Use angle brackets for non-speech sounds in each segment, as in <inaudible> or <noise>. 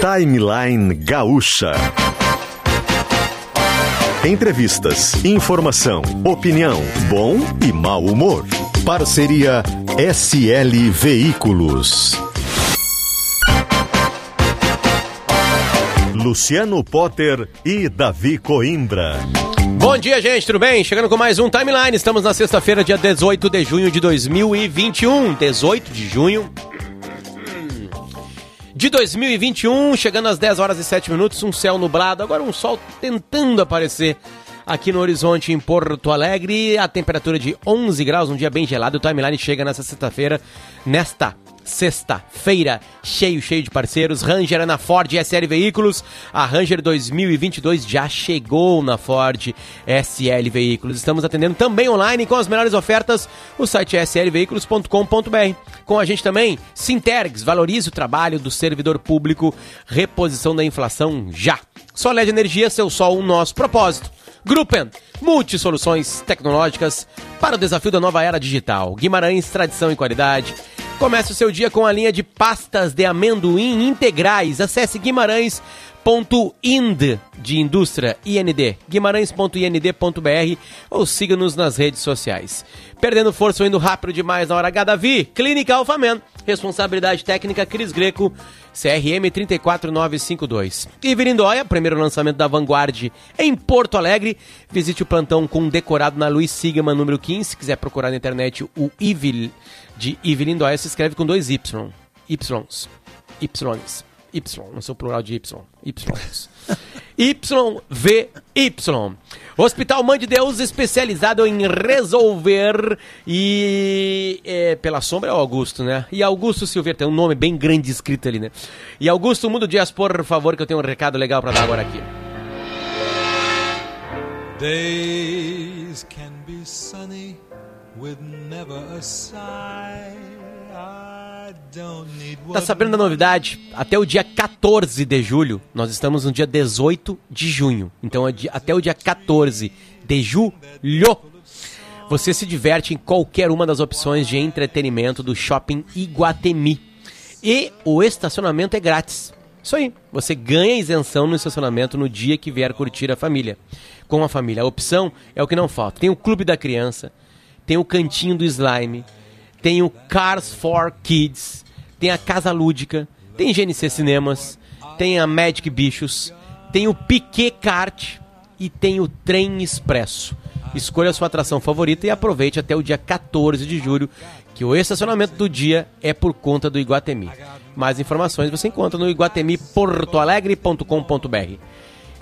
Timeline Gaúcha. Entrevistas, informação, opinião, bom e mau humor. Parceria SL Veículos. Luciano Potter e Davi Coimbra. Bom dia, gente, tudo bem? Chegando com mais um Timeline. Estamos na sexta-feira, dia 18 de junho de 2021. 18 de junho de 2021, chegando às 10 horas e 7 minutos, um céu nublado, agora um sol tentando aparecer aqui no horizonte em Porto Alegre, a temperatura de 11 graus, um dia bem gelado. O timeline chega nessa sexta-feira, nesta sexta-feira, cheio, cheio de parceiros. Ranger é na Ford SL Veículos. A Ranger 2022 já chegou na Ford SL Veículos. Estamos atendendo também online com as melhores ofertas. O site é slveículos.com.br. Com a gente também, Sintergs, valorize o trabalho do servidor público, reposição da inflação já. Soled Energia, seu sol, o nosso propósito. Gruppen, multisoluções tecnológicas para o desafio da nova era digital. Guimarães, tradição e qualidade. Comece o seu dia com a linha de pastas de amendoim integrais. Acesse Guimarães Guimarães.ind de indústria IND, guimarães.ind.br ou siga-nos nas redes sociais. Perdendo força ou indo rápido demais na hora H, Davi, Clínica Alfaman, responsabilidade técnica Cris Greco, CRM 34952. E Virindóia, primeiro lançamento da Vanguard em Porto Alegre. Visite o plantão com decorado na Luiz Sigma, número 15. Se quiser procurar na internet o Ivil de Ivilindóia, se escreve com dois Y. Ys. Ys. Y, não sou plural de Y. Y. <laughs> YVY. Hospital Mãe de Deus, especializado em resolver e. É, pela sombra é o Augusto, né? E Augusto Silveira, tem um nome bem grande escrito ali, né? E Augusto, mundo dias, por favor, que eu tenho um recado legal para dar agora aqui. Days can be sunny with never a sigh. Tá sabendo da novidade? Até o dia 14 de julho, nós estamos no dia 18 de junho. Então, até o dia 14 de julho, você se diverte em qualquer uma das opções de entretenimento do Shopping Iguatemi. E o estacionamento é grátis. Isso aí, você ganha isenção no estacionamento no dia que vier curtir a família. Com a família, a opção é o que não falta. Tem o Clube da Criança, tem o Cantinho do Slime, tem o Cars for Kids, tem a Casa Lúdica, tem GNC Cinemas, tem a Magic Bichos, tem o Piquet Kart e tem o Trem Expresso. Escolha a sua atração favorita e aproveite até o dia 14 de julho, que o estacionamento do dia é por conta do Iguatemi. Mais informações você encontra no iguatemiportoalegre.com.br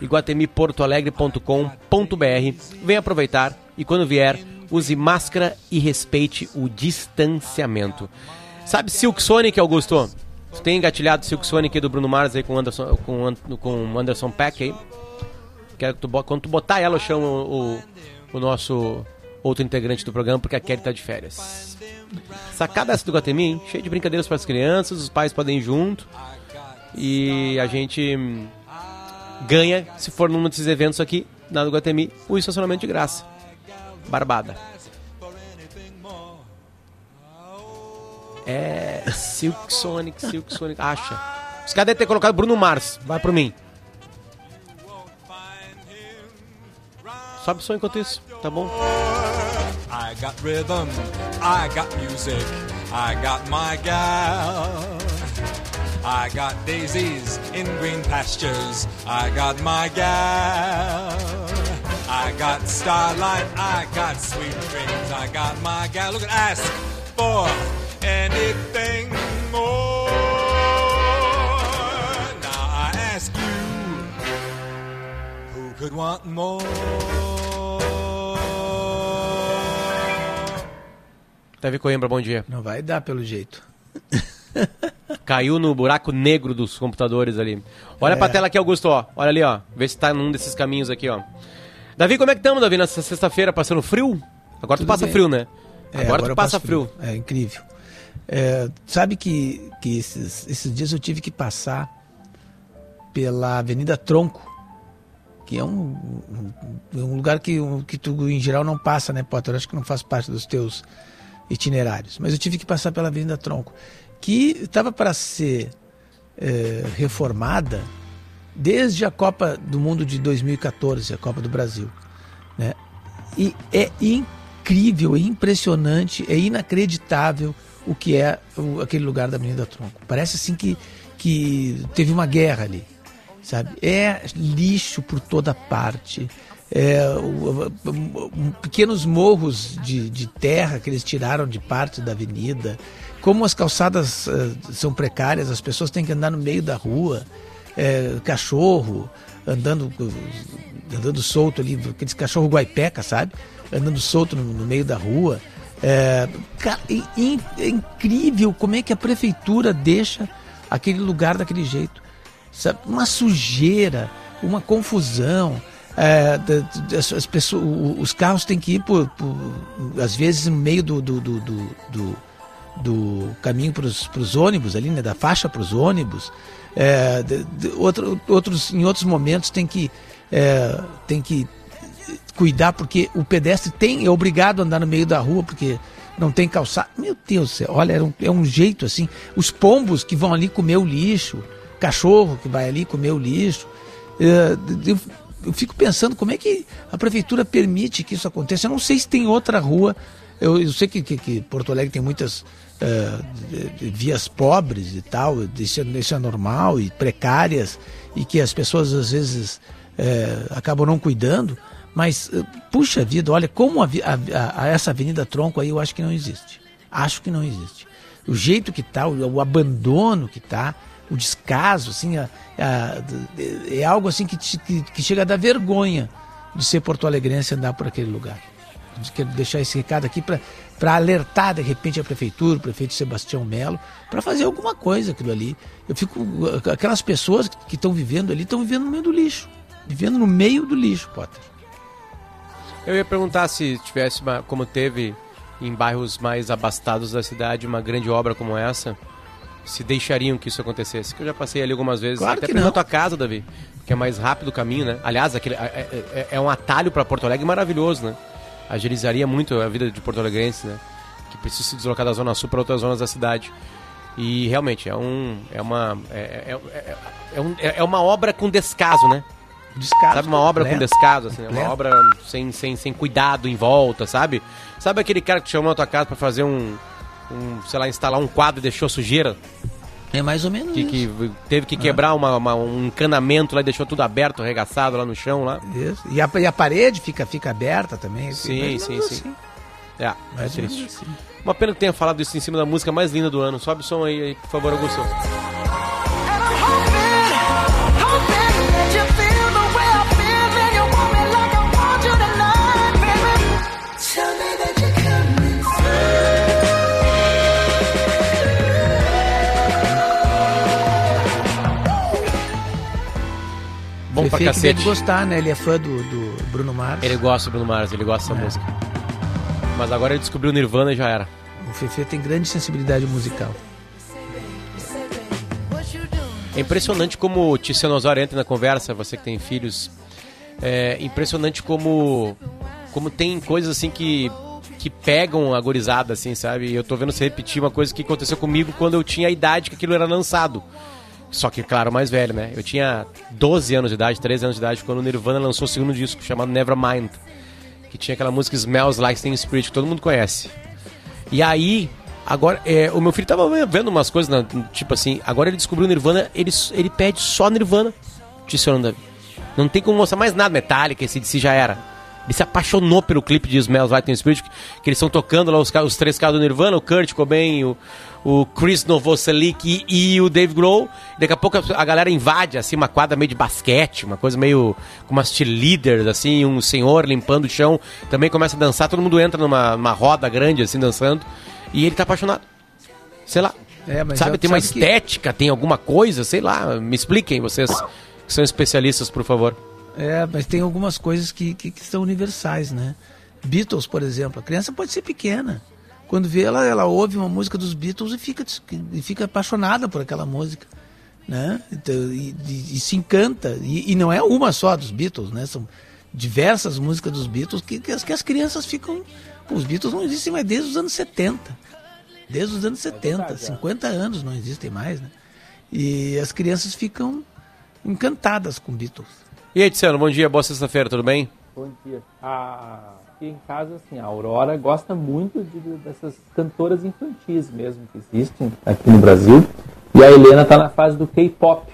iguatemiportoalegre.com.br Venha aproveitar e quando vier use máscara e respeite o distanciamento. Sabe Silk Sonic, Augusto? Você tem engatilhado Silk Sonic do Bruno Mars aí com Anderson, com, Anderson Peck aí? Quero que tu, quando tu botar ela, eu chamo o, o nosso outro integrante do programa, porque a Kelly tá de férias. Sacada essa do Guatemi, hein? Cheio de brincadeiras para as crianças, os pais podem ir junto. E a gente ganha, se for num desses eventos aqui, na do Guatemi, o estacionamento de graça. Barbada. É. Silk Sonic, Silk Sonic. Acha. Os caras devem ter colocado Bruno Mars. Vai por mim. Sobe som enquanto isso, tá bom? I got rhythm, I got music, I got my gal. I got daisies in green pastures, I got my gal. I got starlight, I got sweet dreams, I got my gal. Look at ask for anything more. Now I ask you, who could want more? Davi Coimbra, bom dia. Não vai dar pelo jeito. <laughs> Caiu no buraco negro dos computadores ali. Olha é. pra tela aqui, Augusto, ó. Olha ali, ó. Vê se tá num desses caminhos aqui, ó. Davi, como é que estamos, Davi, nessa sexta-feira passando frio? Agora Tudo tu passa bem. frio, né? É, agora, agora tu passa frio. frio. É incrível. É, sabe que, que esses, esses dias eu tive que passar pela Avenida Tronco, que é um, um, um lugar que, um, que tu em geral não passa, né, Potter? Eu acho que não faz parte dos teus itinerários. Mas eu tive que passar pela Avenida Tronco, que estava para ser é, reformada desde a Copa do Mundo de 2014, a Copa do Brasil. Né? E é incrível, é impressionante, é inacreditável o que é o, aquele lugar da Avenida Tronco. Parece assim que, que teve uma guerra ali, sabe? É lixo por toda parte. É, o, o, pequenos morros de, de, terra que eles tiraram de parte da avenida, como as calçadas uh, são precárias, as pessoas têm que andar no meio da rua, é, cachorro andando andando solto ali, aqueles cachorro guaipeca, sabe? Andando solto no, no meio da rua. É, é, incrível como é que a prefeitura deixa aquele lugar daquele jeito. Sabe? Uma sujeira, uma confusão. É, as, as, pessoas, os carros têm que ir por, por às vezes no meio do, do, do, do, do caminho para os ônibus ali, né, da faixa para os ônibus. É, de, de, outro, outros, em outros momentos tem que, é, tem que cuidar porque o pedestre tem é obrigado a andar no meio da rua porque não tem calçado. Meu Deus do céu, olha, é um, é um jeito assim. Os pombos que vão ali comer o lixo, cachorro que vai ali comer o lixo. É, eu, eu, fico pensando como é que a prefeitura permite que isso aconteça. Eu não sei se tem outra rua. Eu, eu sei que, que, que, Porto Alegre tem muitas uh, vias pobres e tal, isso, é, isso é normal, e precárias, e que as pessoas às vezes uh, acabam não cuidando. Mas, eh, puxa vida, olha, como a, a, a, essa Avenida Tronco aí eu acho que não existe. Acho que não existe. O jeito que está, o, o, abandono que está, o descaso, assim, a, é algo assim que, que, que, chega a dar vergonha de ser porto-alegrense andar por aquele lugar. Quero deixar esse recado aqui para alertar de repente a prefeitura, o prefeito Sebastião Melo, para fazer alguma coisa aquilo ali. Eu fico. Aquelas pessoas que estão vivendo ali estão vivendo no meio do lixo. Vivendo no meio do lixo, Potter. Eu ia perguntar se tivesse, uma, como teve em bairros mais abastados da cidade, uma grande obra como essa, se deixariam que isso acontecesse. Que eu já passei ali algumas vezes, claro até na tua casa, Davi, que é mais rápido o caminho, né? Aliás, aquele, é, é, é um atalho para Porto Alegre maravilhoso, né? Agilizaria muito a vida de Porto Alegrense, né? Que precisa se deslocar da Zona Sul para outras zonas da cidade. E realmente é um é uma é, é, é, é, um, é uma obra com descaso, né? Descaso. Sabe, uma obra completo. com descaso, assim, né? uma obra sem, sem, sem cuidado em volta, sabe? Sabe aquele cara que chamou a tua casa para fazer um, um, sei lá, instalar um quadro e deixou sujeira? É mais ou menos que, isso. Que teve que quebrar ah. uma, uma, um encanamento lá e deixou tudo aberto, arregaçado lá no chão lá. Isso. E a, e a parede fica, fica aberta também. Sim, sim, sim. Assim. É, é triste. Assim. Uma pena que tenha falado isso em cima da música mais linda do ano. Sobe o som aí, aí por favor, Augusto. Bom pra cacete. deve gostar, né? Ele é fã do, do Bruno Mars. Ele gosta do Bruno Mars, ele gosta dessa é. música. Mas agora ele descobriu Nirvana e já era. O Fefe tem grande sensibilidade musical. É impressionante como o Tiziano entra na conversa, você que tem filhos. É impressionante como como tem coisas assim que que pegam a gorizada, assim, sabe? Eu tô vendo você repetir uma coisa que aconteceu comigo quando eu tinha a idade que aquilo era lançado. Só que, claro, mais velho, né? Eu tinha 12 anos de idade, 13 anos de idade, quando o Nirvana lançou o segundo disco, chamado Nevermind. Que tinha aquela música Smells Like Teen Spirit, que todo mundo conhece. E aí, agora, é, o meu filho tava vendo umas coisas, né, tipo assim, agora ele descobriu o Nirvana, ele, ele pede só Nirvana, disse o Davi. Não tem como mostrar mais nada, Metallica, esse de si já era. Ele se apaixonou pelo clipe de Smells Like Teen Spirit, que, que eles estão tocando lá os, os três caras do Nirvana, o Kurt Cobain, o, o Chris Novoselic e, e o Dave Grohl. Daqui a pouco a, galera invade, assim, uma quadra meio de basquete, uma coisa meio com umas cheerleaders, assim, um senhor limpando o chão. Também começa a dançar, todo mundo entra numa, numa roda grande, assim, dançando. E ele tá apaixonado. Sei lá. É, sabe, tem uma estética, que... tem alguma coisa, sei lá. Me expliquem, vocês que são especialistas, por favor. É, mas tem algumas coisas que, que, que são universais, né? Beatles, por exemplo, a criança pode ser pequena. Quando vê ela, ela ouve uma música dos Beatles e fica, e fica apaixonada por aquela música. Né? Então, e, e, e, se encanta. E, e, não é uma só dos Beatles, né? São diversas músicas dos Beatles que, que, as, que as crianças ficam. Os Beatles não existem mais desde os anos 70. Desde os anos 70, 50 anos não existem mais, né? E as crianças ficam encantadas com Beatles. E aí, Tiziano, bom dia, boa sexta-feira, tudo bem? Bom dia. Ah, em casa, assim, a Aurora gosta muito de, dessas cantoras infantis mesmo que existem aqui no Brasil. E a Helena tá na fase do K-pop.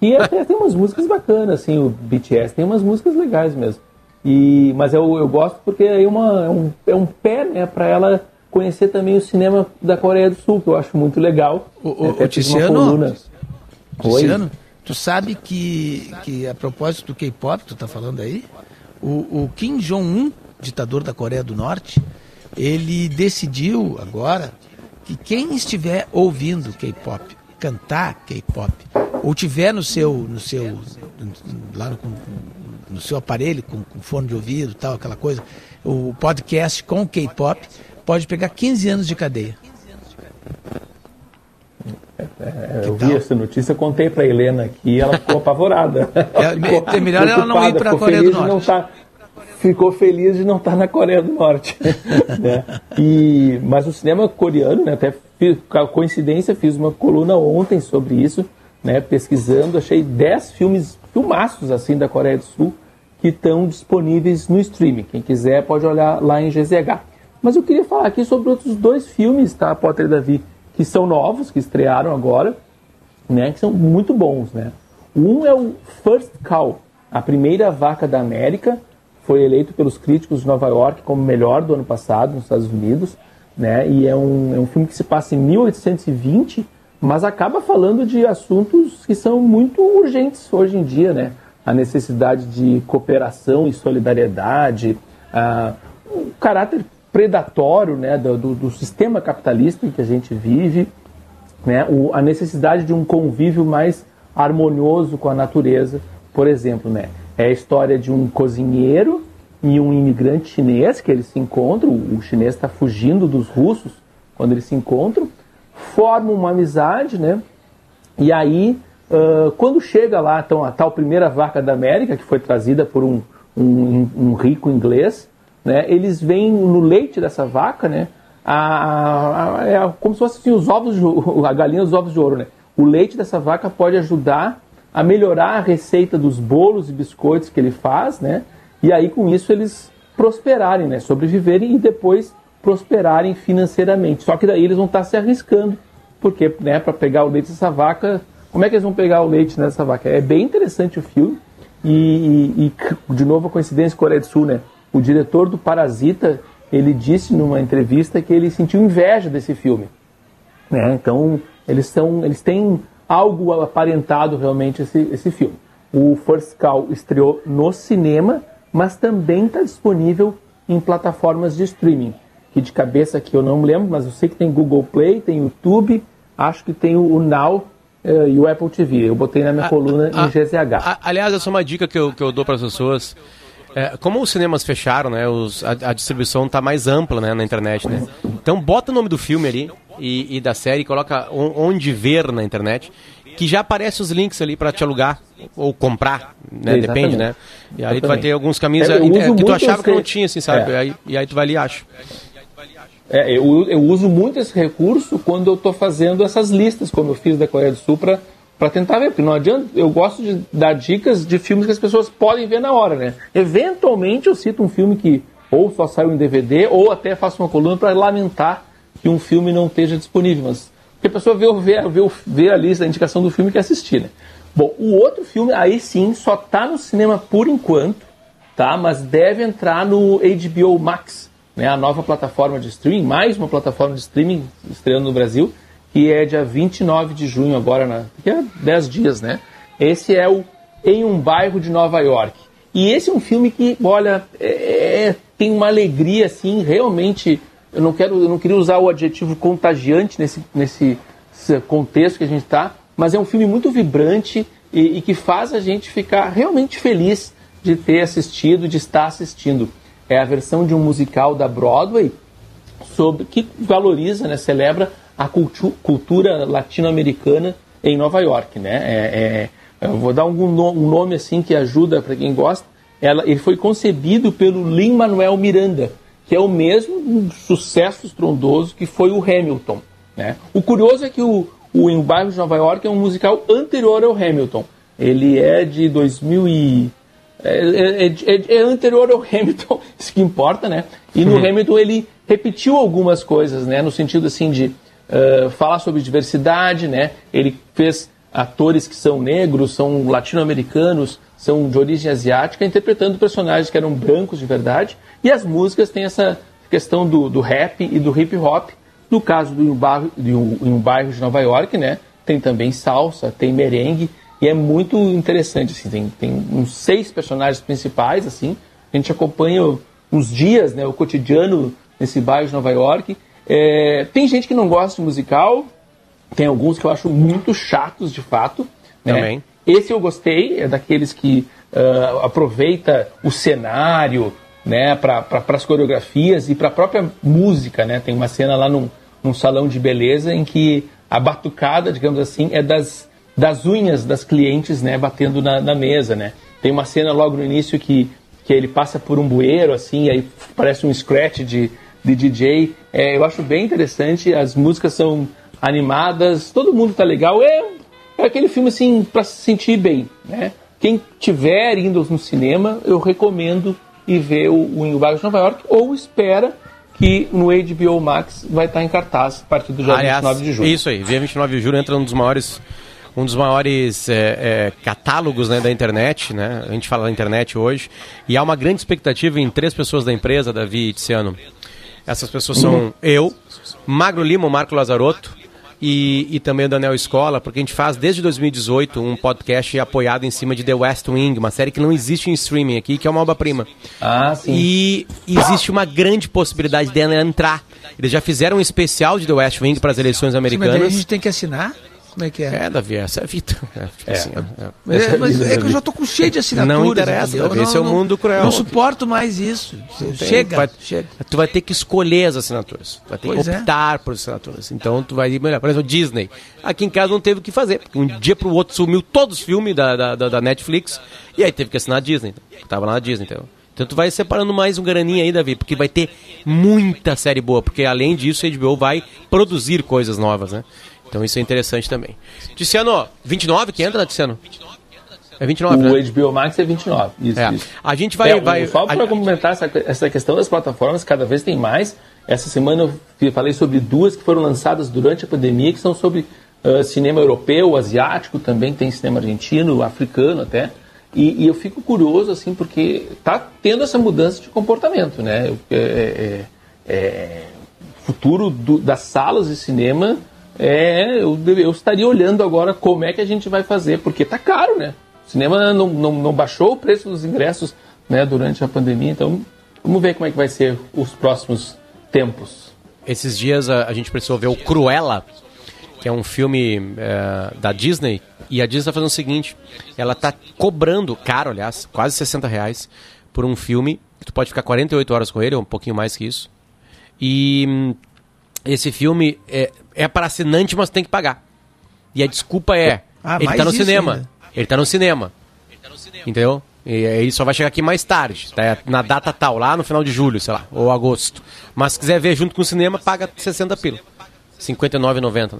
Que até tem umas músicas bacanas, assim, o BTS tem umas músicas legais mesmo. E, mas eu, eu gosto porque é, uma, é, um, é um pé né, para ela conhecer também o cinema da Coreia do Sul, que eu acho muito legal. O, o, o Tiziano, Tiziano, tu sabe que, que a propósito do K-pop que tu tá falando aí, o, o Kim Jong-un, ditador da Coreia do Norte, ele decidiu agora que quem estiver ouvindo K-pop, cantar K-pop, ou tiver no seu, no seu, lá no, no seu aparelho com, com, fone de ouvido, tal, aquela coisa, o podcast com K-pop, pode pegar 15 anos de cadeia. É, eu vi essa notícia, contei para Helena aqui ela ficou apavorada. É, ficou é melhor ela não ir para a Coreia do Norte. Ficou feliz de não estar na Coreia do Norte. <laughs> né? e, mas o cinema coreano, né, até fiz, coincidência, fiz uma coluna ontem sobre isso, né, pesquisando, achei 10 filmes, filmaços assim da Coreia do Sul que estão disponíveis no streaming. Quem quiser pode olhar lá em GZH. Mas eu queria falar aqui sobre outros dois filmes, tá, Potter e Davi, que são novos, que estrearam agora, né, que são muito bons, né. Um é o First Cow, a primeira vaca da América, foi eleito pelos críticos de Nova York como melhor do ano passado nos Estados Unidos, né, e é um, é um filme que se passa em 1820, mas acaba falando de assuntos que são muito urgentes hoje em dia, né, a necessidade de cooperação e solidariedade, o caráter predatório né, do, do, do sistema capitalista em que a gente vive, né, o, a necessidade de um convívio mais harmonioso com a natureza, por exemplo. Né, é a história de um cozinheiro e um imigrante chinês que eles se encontram, o chinês está fugindo dos russos quando eles se encontram, formam uma amizade, né? E aí, uh, quando chega lá então, a tal primeira vaca da América, que foi trazida por um, um, um rico inglês, né, eles veem no leite dessa vaca, né, a, a, é como se fossem assim, os ovos, de, a galinha dos ovos de ouro, né. O leite dessa vaca pode ajudar a melhorar a receita dos bolos e biscoitos que ele faz, né, e aí com isso eles prosperarem, né, sobreviverem e depois prosperarem financeiramente. Só que daí eles vão estar se arriscando, porque, né, para pegar o leite dessa vaca, como é que eles vão pegar o leite dessa vaca? É bem interessante o filme. E, e, e de novo a coincidência Coreia do Sul, né? O diretor do Parasita, ele disse numa entrevista que ele sentiu inveja desse filme. Né? Então, eles, são, eles têm algo aparentado realmente esse, esse filme. O First Call estreou no cinema, mas também está disponível em plataformas de streaming. Que de cabeça aqui eu não me lembro, mas eu sei que tem Google Play, tem YouTube, acho que tem o Now uh, e o Apple TV. Eu botei na minha a, coluna a, em GZH. A, aliás, essa é uma dica que eu, que eu dou para as pessoas. É, como os cinemas fecharam, né, os, a, a, distribuição está mais ampla né, na internet, né? Então bota o nome do filme ali e, e da série, coloca onde ver na internet, que já aparece os links ali para te alugar ou comprar, né? Depende, né? E aí tu vai ter alguns caminhos é, é, que tu achava que não tinha, assim, sabe? É. Aí, e aí tu vai ali e acha. É, eu, eu uso muito esse recurso quando eu estou fazendo essas listas, como eu fiz da Coreia do Sul, para para tentar ver, porque não adianta, eu gosto de dar dicas de filmes que as pessoas podem ver na hora, né? Eventualmente eu cito um filme que ou só saiu em DVD, ou até faço uma coluna para lamentar que um filme não esteja disponível, mas porque a pessoa vê, vê, vê, vê a lista, a indicação do filme que assistir, né? Bom, o outro filme, aí sim, só tá no cinema por enquanto, tá? Mas deve entrar no HBO Max, né? A nova plataforma de streaming, mais uma plataforma de streaming estreando no Brasil, que é dia 29 de junho, agora, na, daqui a 10 dias, né? Esse é o Em um Bairro de Nova York. E esse é um filme que, olha, é, é, tem uma alegria, assim, realmente. Eu não, quero, eu não queria usar o adjetivo contagiante nesse, nesse contexto que a gente está, mas é um filme muito vibrante e, e que faz a gente ficar realmente feliz de ter assistido, de estar assistindo. É a versão de um musical da Broadway sobre que valoriza, né, celebra a cultu cultura latino-americana em Nova York, né? É, é, eu vou dar um, um nome assim que ajuda para quem gosta. Ela, ele foi concebido pelo Lin Manuel Miranda, que é o mesmo sucesso estrondoso que foi o Hamilton. Né? O curioso é que o, o Em Bairro de Nova York é um musical anterior ao Hamilton. Ele é de 2000 e... É, é, é, é, anterior ao Hamilton, <laughs> isso que importa, né? E no. Hamilton ele repetiu algumas coisas, né? No sentido assim de uh, falar sobre diversidade, né? Ele fez atores que são negros, são latino-americanos, são de origem asiática, interpretando personagens que eram brancos de verdade. E as músicas têm essa questão do, do rap e do hip hop. No caso do em um, bairro, de um, um bairro de Nova York, né? Tem também salsa, tem merengue e é muito interessante. Assim, tem, tem uns seis personagens principais, assim. A gente acompanha uns dias, né? O cotidiano nesse bairro de Nova York. É, tem gente que não gosta de musical, tem alguns que eu acho muito chatos, de fato. Né? Também. Esse eu gostei, é daqueles que uh, aproveita o cenário né, para pra, as coreografias e para a própria música. Né? Tem uma cena lá num, num salão de beleza em que a batucada, digamos assim, é das, das unhas das clientes né, batendo na, na mesa. Né? Tem uma cena logo no início que, que ele passa por um bueiro, assim, aí parece um scratch de, de DJ. É, eu acho bem interessante, as músicas são animadas, todo mundo tá legal. É, é aquele filme assim para se sentir bem, né? Quem tiver indo no cinema, eu recomendo ir ver o, o Em de Nova York ou espera que no HBO Max vai estar em cartaz a partir do dia Aliás, 29 de julho. Isso aí, dia 29 de julho entra um dos maiores um dos maiores é, é, catálogos né, da internet, né? A gente fala da internet hoje. E há uma grande expectativa em três pessoas da empresa, Davi e Tiziano. Essas pessoas são uhum. eu, Magro Lima, o Marco Lazarotto, e, e também o Daniel Escola, porque a gente faz desde 2018 um podcast apoiado em cima de The West Wing, uma série que não existe em streaming aqui, que é uma obra-prima. Ah, sim. E existe uma grande possibilidade dela entrar. Eles já fizeram um especial de The West Wing para as eleições americanas. Sim, mas a gente tem que assinar? Como é que é? É, Davi, essa é a vida. É, tipo é. Assim, é, mas, é, mas é que eu já tô com cheio de assinaturas. Não interessa, Davi, esse é o mundo cruel. Não suporto mais isso. chega, vai, chega. Tu vai ter que escolher as assinaturas. Tu vai ter pois que é. optar por assinaturas. Então tu vai ir melhor. Por exemplo, Disney. Aqui em casa não teve o que fazer. Porque um dia pro outro sumiu todos os filmes da, da, da, da Netflix. E aí teve que assinar a Disney. Tava lá na Disney, então. Então tu vai separando mais um graninho aí, Davi, porque vai ter muita série boa, porque além disso a HBO vai produzir coisas novas, né? Então isso é interessante também. Ticiano, 29 que entra, né, Ticiano? É 29, o né? HBO Max é 29. Isso, é. isso. A gente vai. É, vai só para comentar essa, essa questão das plataformas, cada vez tem mais. Essa semana eu falei sobre duas que foram lançadas durante a pandemia, que são sobre uh, cinema europeu, asiático, também tem cinema argentino, africano até. E, e, eu fico curioso, assim, porque está tendo essa mudança de comportamento, né? É, é, é, futuro do, das salas de cinema é, eu, eu estaria olhando agora como é que a gente vai fazer, porque tá caro, né? O cinema não, não, não baixou o preço dos ingressos né, durante a pandemia, então vamos ver como é que vai ser os próximos tempos. Esses dias a, a gente precisou ver o Cruella, que é um filme é, da Disney, e a Disney está fazendo o seguinte, ela está cobrando caro, aliás, quase 60 reais por um filme, tu pode ficar 48 horas com ele, ou um pouquinho mais que isso, e hum, esse filme é, é para assinante, mas tem que pagar. E a desculpa é, ah, ele está no cinema. Ainda. Ele está no cinema. Entendeu? E ele só vai chegar aqui mais tarde, tá? na data tal, lá no final de julho, sei lá, ou agosto. Mas se quiser ver junto com o cinema, paga 60 pila. 59,90.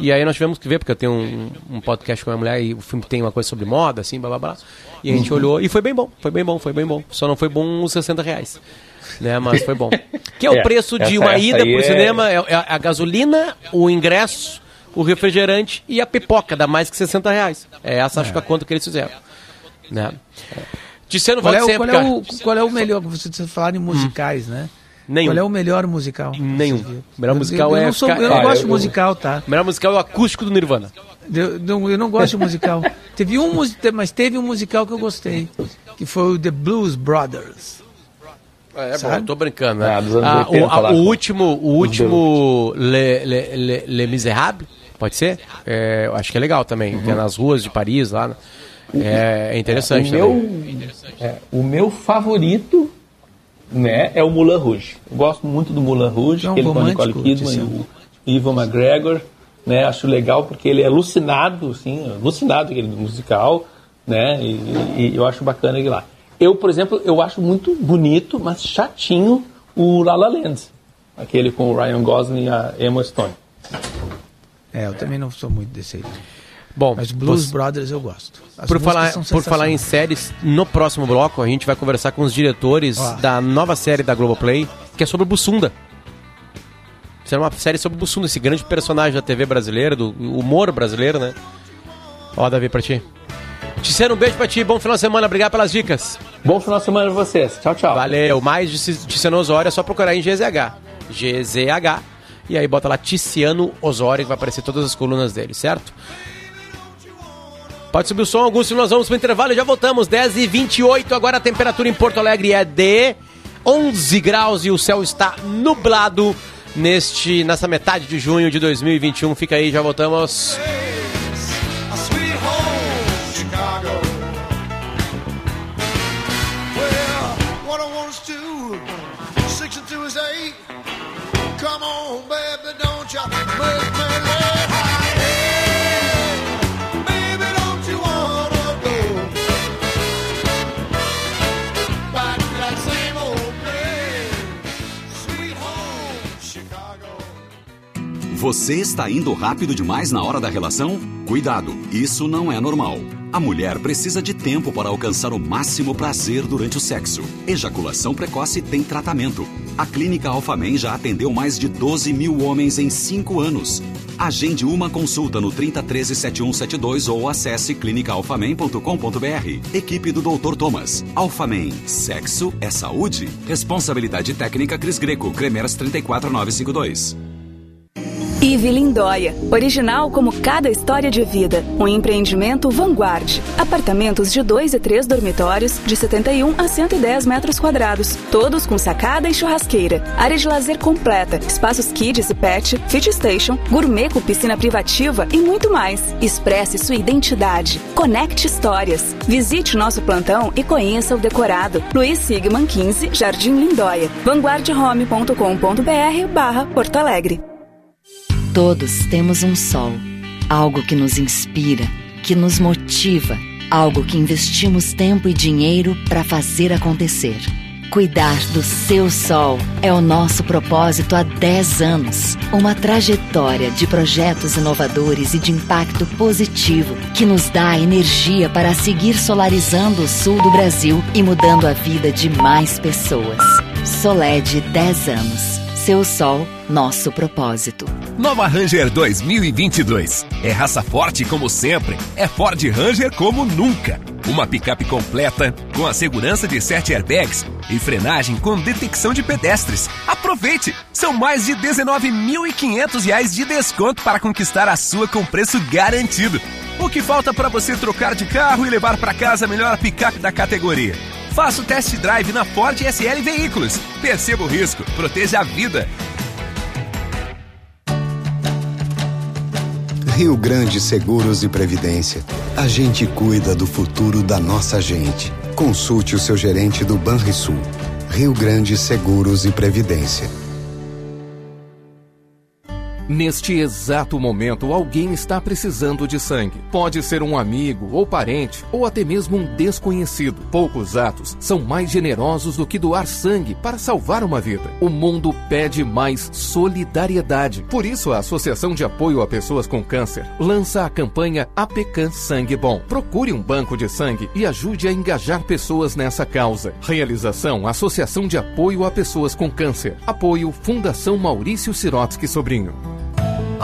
E aí nós tivemos que ver, porque eu tenho um, um, podcast com a minha mulher e o filme tem uma coisa sobre moda, assim, blá blá blá. E a gente uhum. olhou e foi bem bom, foi bem bom, foi bem bom. Só não foi bom os 60 reais né? Mas foi bom. Que é o é, preço de uma ida pro é... cinema, é, é a gasolina, o ingresso, o refrigerante e a pipoca, dá mais que 60 reais. É essa acho que a conta que eles fizeram. Né? Dizendo qual, é o, sempre, qual, é o, qual é o melhor, vocês falaram em musicais, hum. né? Nenhum. Qual é o melhor musical? Nenhum. O melhor musical eu, eu é. Não sou, eu não gosto de musical, tá? O melhor musical é o acústico do Nirvana. Eu, não, eu não gosto de musical. <laughs> teve um, mas teve um musical que eu gostei, que foi o The Blues Brothers. É, é bom, eu tô brincando, né? Ah, ah, o, a, o, último, o último Le, Le, Le, Le Miserable, pode ser? É, eu acho que é legal também, uhum. que é nas ruas de Paris lá. Né? É, é interessante o meu, é, o meu favorito né, é o Moulin Rouge. Eu gosto muito do Moulin Rouge, é um aquele com Nicole Kidman e o Ivan McGregor. Né, acho legal porque ele é alucinado, assim, alucinado aquele musical, né? E, e eu acho bacana ele lá. Eu, por exemplo, eu acho muito bonito, mas chatinho o La La Land. Aquele com o Ryan Gosling e a Emma Stone. É, eu também não sou muito desse aí. Bom, Mas Blues você- Brothers eu gosto. As por falar, por falar em séries, no próximo bloco a gente vai conversar com os diretores da nova série da Globoplay, que é sobre o Bussunda. Será uma série sobre o Bussunda, esse grande personagem da TV brasileira, do humor brasileiro, né? Ó, Davi, pra ti. Tiziano, um beijo pra ti, bom final de semana, obrigado pelas dicas. Bom final de semana pra vocês. Tchau, tchau. Valeu, mais de Tiziano Osório é só procurar em GZH. GZH. E aí bota lá Tiziano Osório, que vai aparecer todas as colunas dele, certo? Pode subir o som, Augusto, nós vamos pro intervalo e já voltamos. 10 e 28 agora a temperatura em Porto Alegre é de 11 graus e o céu está nublado neste, nessa metade de junho de 2021. Fica aí, já voltamos. Você está indo rápido demais na hora da relação? Cuidado, isso não é normal. A mulher precisa de tempo para alcançar o máximo prazer durante o sexo. Ejaculação precoce tem tratamento. A Clínica Alfamen já atendeu mais de 12 mil homens em 5 anos. Agende uma consulta no 3013 7172 ou acesse clinicaalfamen.com.br. Equipe do Dr. Thomas. Alfamen. Sexo é saúde. Responsabilidade técnica Cris Greco. Cremers 34952. Ive Lindóia, original como cada história de vida. Um empreendimento vanguard. Apartamentos de 2 e 3 dormitórios, de 71 a 110 metros quadrados. Todos com sacada e churrasqueira. Área de lazer completa, espaços kids e pet, fit station, gourmet com piscina privativa e muito mais. Expresse sua identidade. Conecte histórias. Visite nosso plantão e conheça o decorado. Luiz Sigman 15, Jardim Lindóia. vanguardhome.com.br barra Porto Alegre. Todos temos um sol, algo que nos inspira, que nos motiva, algo que investimos tempo e dinheiro para fazer acontecer. Cuidar do seu sol é o nosso propósito há 10 anos. Uma trajetória de projetos inovadores e de impacto positivo que nos dá energia para seguir solarizando o sul do Brasil e mudando a vida de mais pessoas. Soled 10 anos. Seu sol, nosso propósito. Nova Ranger 2022. É raça forte como sempre. É Ford Ranger como nunca. Uma picape completa, com a segurança de 7 airbags e frenagem com detecção de pedestres. Aproveite! São mais de 19.500 reais de desconto para conquistar a sua com preço garantido. O que falta para você trocar de carro e levar para casa a melhor picape da categoria? Faça o test drive na Ford SL Veículos. Perceba o risco, proteja a vida. Rio Grande Seguros e Previdência. A gente cuida do futuro da nossa gente. Consulte o seu gerente do Banrisul. Rio Grande Seguros e Previdência. Neste exato momento, alguém está precisando de sangue. Pode ser um amigo ou parente, ou até mesmo um desconhecido. Poucos atos são mais generosos do que doar sangue para salvar uma vida. O mundo pede mais solidariedade. Por isso, a Associação de Apoio a Pessoas com Câncer lança a campanha APECAN Sangue Bom. Procure um banco de sangue e ajude a engajar pessoas nessa causa. Realização: Associação de Apoio a Pessoas com Câncer. Apoio Fundação Maurício Sirotsky Sobrinho.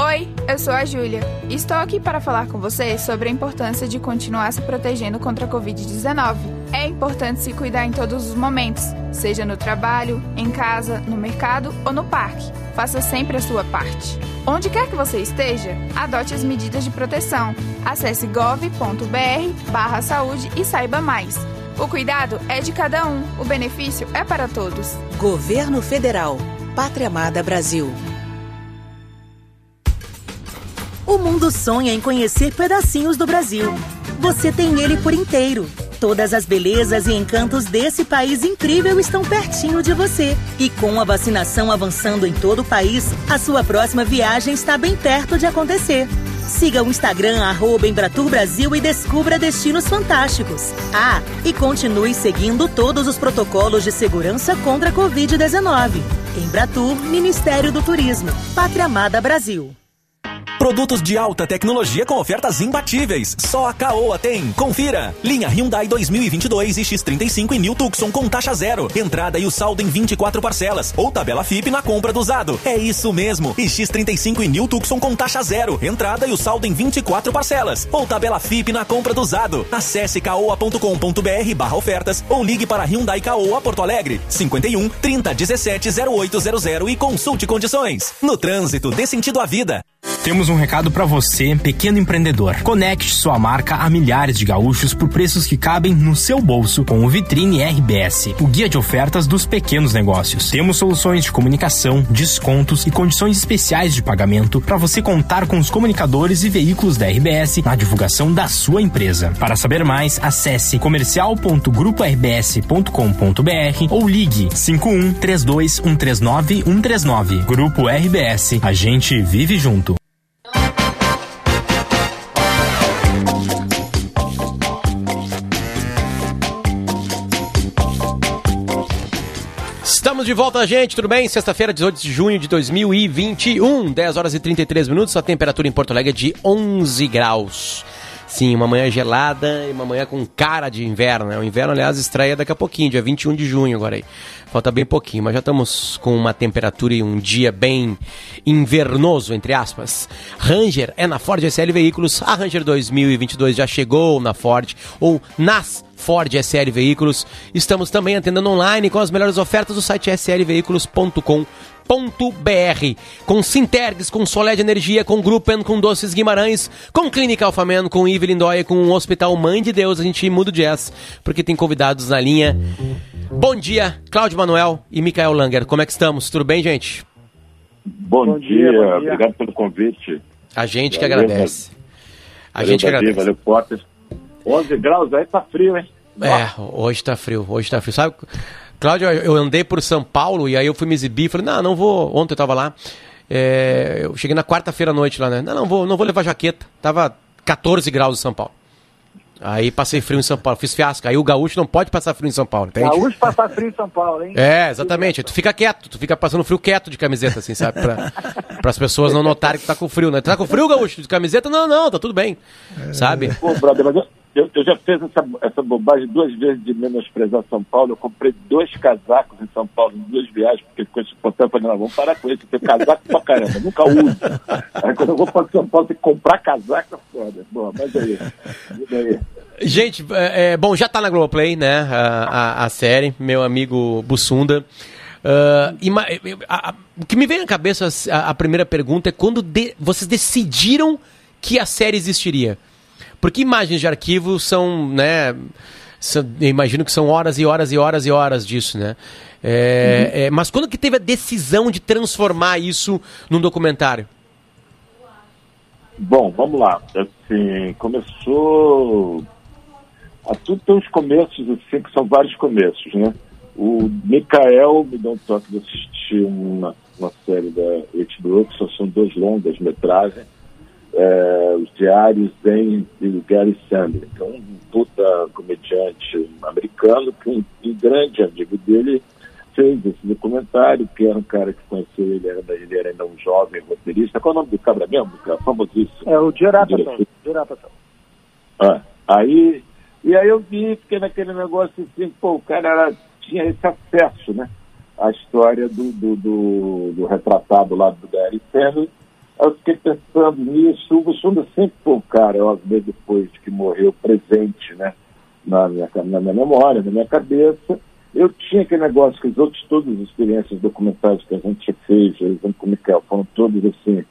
Oi, eu sou a Júlia. Estou aqui para falar com vocês sobre a importância de continuar se protegendo contra a Covid-19. É importante se cuidar em todos os momentos, seja no trabalho, em casa, no mercado ou no parque. Faça sempre a sua parte. Onde quer que você esteja, adote as medidas de proteção. Acesse gov.br/barra saúde e saiba mais. O cuidado é de cada um, o benefício é para todos. Governo Federal. Pátria Amada Brasil. O mundo sonha em conhecer pedacinhos do Brasil. Você tem ele por inteiro. Todas as belezas e encantos desse país incrível estão pertinho de você. E com a vacinação avançando em todo o país, a sua próxima viagem está bem perto de acontecer. Siga o Instagram arroba Brasil e descubra destinos fantásticos. Ah, e continue seguindo todos os protocolos de segurança contra a Covid-19. Embratur, Ministério do Turismo. Pátria Amada Brasil. Produtos de alta tecnologia com ofertas imbatíveis. Só a Caoa tem. Confira. Linha Hyundai 2022 e X35 e New Tucson com taxa zero. Entrada e o saldo em 24 parcelas. Ou tabela FIP na compra do usado. É isso mesmo. E X35 e New Tucson com taxa zero. Entrada e o saldo em 24 parcelas. Ou tabela FIP na compra do usado. Acesse caoa.com.br barra ofertas ou ligue para Hyundai Caoa Porto Alegre. 51 30 17 0800 e consulte condições. No trânsito, dê sentido à vida. Temos um recado para você, pequeno empreendedor. Conecte sua marca a milhares de gaúchos por preços que cabem no seu bolso com o Vitrine RBS, o guia de ofertas dos pequenos negócios. Temos soluções de comunicação, descontos e condições especiais de pagamento para você contar com os comunicadores e veículos da RBS na divulgação da sua empresa. Para saber mais, acesse comercial.grupo-rbs.com.br ou ligue 51 32 139 139. Grupo RBS. A gente vive junto. De volta, gente, tudo bem? Sexta-feira, 18 de junho de 2021, 10 horas e 33 minutos. A temperatura em Porto Alegre é de 11 graus. Sim, uma manhã gelada e uma manhã com cara de inverno. Né? O inverno, aliás, estreia daqui a pouquinho, dia 21 de junho agora aí. Falta bem pouquinho, mas já estamos com uma temperatura e um dia bem invernoso, entre aspas. Ranger é na Ford SL Veículos. A Ranger 2022 já chegou na Ford ou nas Ford SL Veículos. Estamos também atendendo online com as melhores ofertas do site slveículos.com br com Sintergs, com Solé de Energia, com Gruppen, com Doces Guimarães, com Clínica Alfamen, com Ive Lindóia, com o Hospital Mãe de Deus. A gente muda o jazz, porque tem convidados na linha. Bom dia, Cláudio Manuel e Micael Langer. Como é que estamos? Tudo bem, gente? Bom, bom, dia, dia, bom dia, obrigado pelo convite. A gente valeu, que agradece. A valeu, gente que agradece. Valeu, Potter. 11 graus aí tá frio, hein? É, hoje tá frio, hoje tá frio. Sabe, Cláudio, eu andei por São Paulo e aí eu fui me exibir, falei, não, não vou, ontem eu tava lá, é, eu cheguei na quarta-feira à noite lá, né, não, não vou, não vou levar jaqueta, tava 14 graus em São Paulo. Aí passei frio em São Paulo, fiz fiasco. Aí o gaúcho não pode passar frio em São Paulo, entende? Gaúcho passar frio em São Paulo, hein? É, exatamente. Tu fica quieto, tu fica passando frio quieto de camiseta, assim, sabe? Pra, as pessoas não notarem que tá com frio, né? Tu tá com frio, gaúcho, de camiseta? Não, não, tá tudo bem. Sabe? Pô, brother, mas eu, eu, eu já fiz essa, essa bobagem duas vezes de menosprezar São Paulo. Eu comprei dois casacos em São Paulo, em duas viagens, porque ficou insuportável. Eu falei, não, vamos parar com isso, porque casaco pra caramba, nunca uso. <laughs> Aí quando eu vou pra São Paulo, tem que comprar casaco, é foda. Bom, mas aí, aí. Gente, é, é, bom, já tá na Globoplay, né, a, a, a série, meu amigo Bussunda. Uh, ima, a, o que me vem na cabeça, a, primeira pergunta é quando de, vocês decidiram que a série existiria? Porque imagens de arquivo são, né, são, imagino que são horas e horas e horas e horas disso, né? É, uhum. é, mas quando que teve a decisão de transformar isso num documentário? Bom, vamos lá. Assim, começou a tudo tem uns começos, assim, que são vários começos, né? O Mikael me deu um toque de assistir uma, uma série da HBO, que só são duas longas metragens, é, Os Diários Zen e Gary Sandler, que é um puta comediante americano, que um, um grande amigo dele fez esse documentário, que era um cara que conheceu ele, era, ele era ainda um jovem roteirista. Qual é o nome do cabra mesmo? É famosíssimo. É o Diorapaton. Ah, aí e aí eu vi, fiquei naquele negócio assim, pô, o cara era, tinha esse acesso, né? A história do, do, do, do retratado lá do Gary Sandler. Eu fiquei pensando nisso. O Sunda sempre foi o cara, óbvio, depois de que morreu, presente, né? Na minha, na minha memória, na minha cabeça. Eu tinha aquele negócio que os outros, todas as experiências documentais que a gente fez, exemplo, com o Michael, foram todas assim,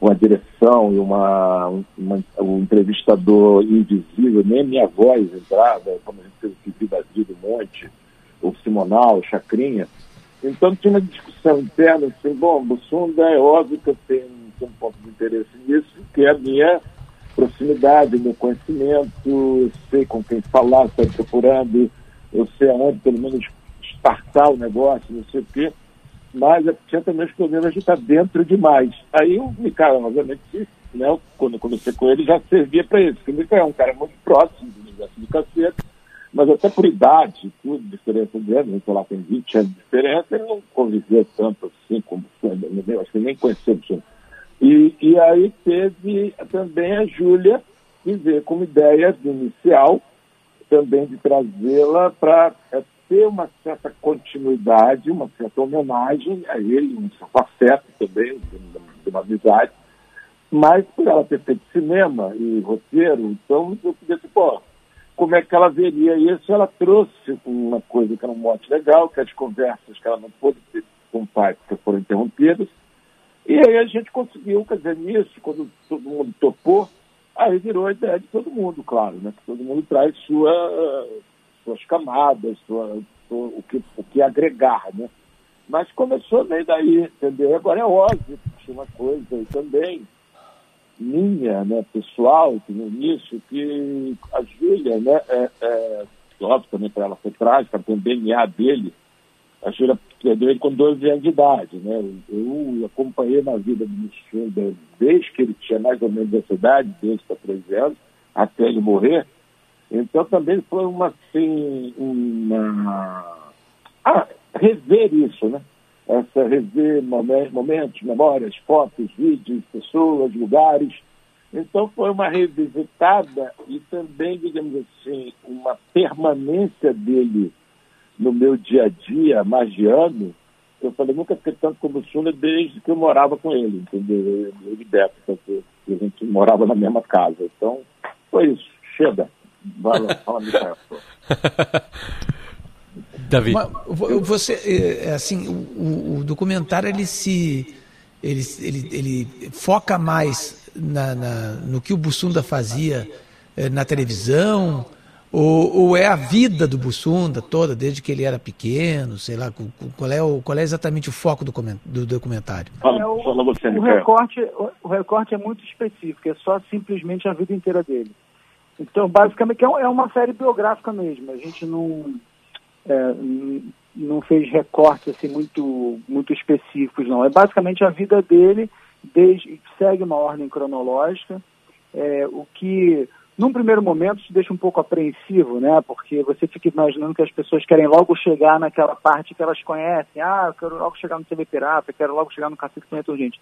uma direção e uma, uma, um entrevistador invisível, nem minha voz entrava, como a gente fez o Vida Vida um monte, o Simonal, o Chacrinha. Então tinha uma discussão interna, assim, bom, Bussunda é óbvio que eu tenho, tenho um ponto de interesse nisso, que é a minha proximidade, meu conhecimento, sei com quem falar, estou procurando, eu sei aonde pelo menos startar o negócio, não sei o quê mas tinha também os problemas de estar dentro demais. Aí o Mikael, obviamente, né, quando comecei com ele, já servia para isso, porque o Mikael é um cara muito próximo do universo do cacete, mas até por idade, tudo, diferença de anos, sei lá, tem 20 anos de diferença, ele não conviveu tanto assim como eu acho que nem conheceu E, e aí teve também a Júlia que veio como ideia inicial também de trazê-la para é, ter uma certa continuidade, uma certa homenagem a ele, um certo afeto também, de, de uma amizade, mas por ela ter feito cinema e roteiro, então eu podia dizer, pô, como é que ela veria isso? Ela trouxe uma coisa que era um mote legal, que as conversas que ela não pôde ter com o pai, porque foram interrompidas, e aí a gente conseguiu, quer dizer, nisso, quando todo mundo topou, aí virou a ideia de todo mundo, claro, né? Que todo mundo traz sua, suas camadas, sua, o, que, o que agregar, né? Mas começou meio daí, entendeu? Agora é óbvio que tinha uma coisa aí também, minha, né, pessoal, que no início, que a Júlia, né, é, é, óbvio também para ela foi trágica, tem o DNA dele, a Júlia perdeu ele com 12 anos de idade, né? Eu acompanhei na vida do Muxunda desde que ele tinha mais ou menos essa idade, 12 para 13 anos, até ele morrer. Então também foi uma, assim, uma... Ah, rever isso, né? Essa rever momentos, memórias, fotos, vídeos, pessoas, lugares. Então foi uma revisitada e também, digamos assim, uma permanência dele no meu dia a dia, mais de ano, eu falei, nunca fiquei tanto como Suna desde que eu morava com ele, entendeu? Eu e Beto, porque a gente morava na mesma casa. Então, foi isso. Chega. Vai lá, fala, Michael. <laughs> Davi. Você, é, assim, o, o, documentário, ele se... Ele, ele, ele foca mais na, na, no que o Bussunda fazia é, na televisão, ou, ou, é a vida do Bussunda toda, desde que ele era pequeno, sei lá, qual é, o, qual é exatamente o foco do, do documentário? Fala, é o, fala você, o recorte, o recorte é muito específico, é só simplesmente a vida inteira dele. Então, basicamente, é, é uma série biográfica mesmo. A gente não, é, não fez recortes assim, muito, muito específicos, não. É basicamente a vida dele, desde, segue uma ordem cronológica, é, o que num primeiro momento te deixa um pouco apreensivo, né? Porque você fica imaginando que as pessoas querem logo chegar naquela parte que elas conhecem. Ah, eu quero logo chegar no TV Pirata, quero logo chegar no Cacete Planeta Urgente.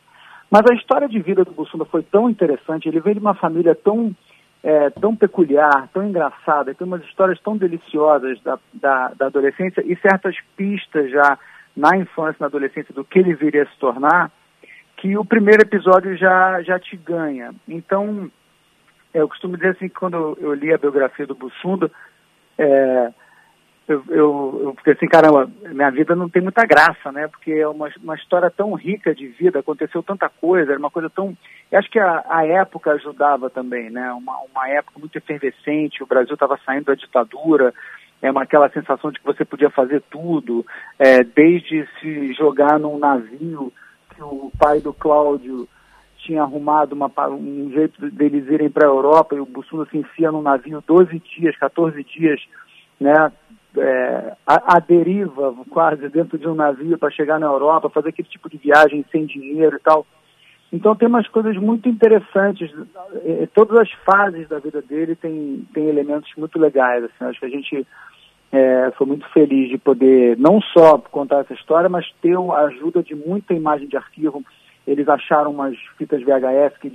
Mas a história de vida do Bussunda foi tão interessante, ele veio de uma família tão, é, tão peculiar, tão engraçada, tem umas histórias tão deliciosas da, da, da adolescência e certas pistas já na infância, na adolescência, do que ele viria a se tornar, que o primeiro episódio já, já te ganha. Então, eu costumo dizer assim, que quando eu li a biografia do Bussunda, é, eu, eu, eu fiquei assim, caramba, minha vida não tem muita graça, né? Porque é uma, uma história tão rica de vida, aconteceu tanta coisa, era uma coisa tão... Eu acho que a, a época ajudava também, né? Uma, uma época muito efervescente, o Brasil estava saindo da ditadura, é uma, aquela sensação de que você podia fazer tudo, é, desde se jogar num navio, que o pai do Cláudio tinha arrumado uma, um jeito deles irem para a Europa e o Bussunda se enfia num navio 12 dias, 14 dias, né, é, a, a, deriva quase dentro de um navio para chegar na Europa, fazer aquele tipo de viagem sem dinheiro e tal. Então tem umas coisas muito interessantes, é, todas as fases da vida dele tem, tem elementos muito legais, assim, acho que a gente é, foi muito feliz de poder não só contar essa história, mas ter a ajuda de muita imagem de arquivo, eles acharam umas fitas VHS que,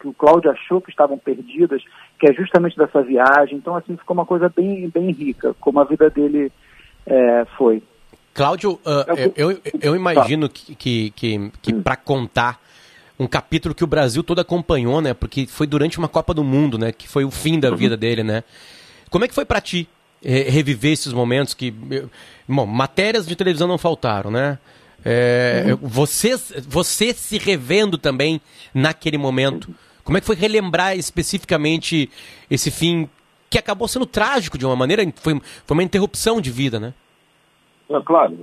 que o Cláudio achou que estavam perdidas, que é justamente dessa viagem. Então, assim, ficou uma coisa bem, bem rica, como a vida dele é, foi. Cláudio, uh, eu, eu, eu, imagino que, que, que, que hum. para contar um capítulo que o Brasil todo acompanhou, né? Porque foi durante uma Copa do Mundo, né? Que foi o fim da uhum. vida dele, né? Como é que foi para ti reviver esses momentos que... Bom, matérias de televisão não faltaram, né? É, uhum. você, você se revendo também naquele momento. Como é que foi relembrar especificamente esse fim que acabou sendo trágico de uma maneira? Foi, foi uma interrupção de vida, né? É, claro,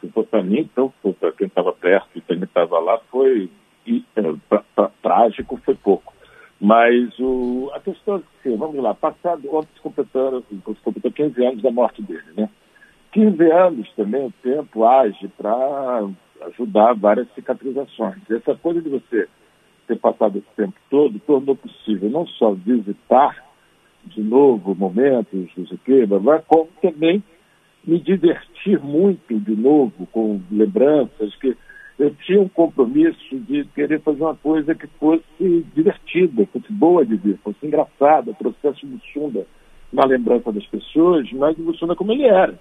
se for para mim, então, para quem estava perto e também estava lá, foi e, é, pra, pra, trágico, foi pouco. Mas o, a questão é assim, vamos lá, passado, ontem se completou, completou 15 anos da morte dele, né? 15 anos também o tempo age para ajudar várias cicatrizações. Essa coisa de você ter passado esse tempo todo tornou possível não só visitar de novo momentos, não sei o quê, mas como também me divertir muito de novo com lembranças que eu tinha um compromisso de querer fazer uma coisa que fosse divertida, fosse boa de ver, fosse engraçada, processo Bussunda na lembrança das pessoas, mas o Bussunda como ele era,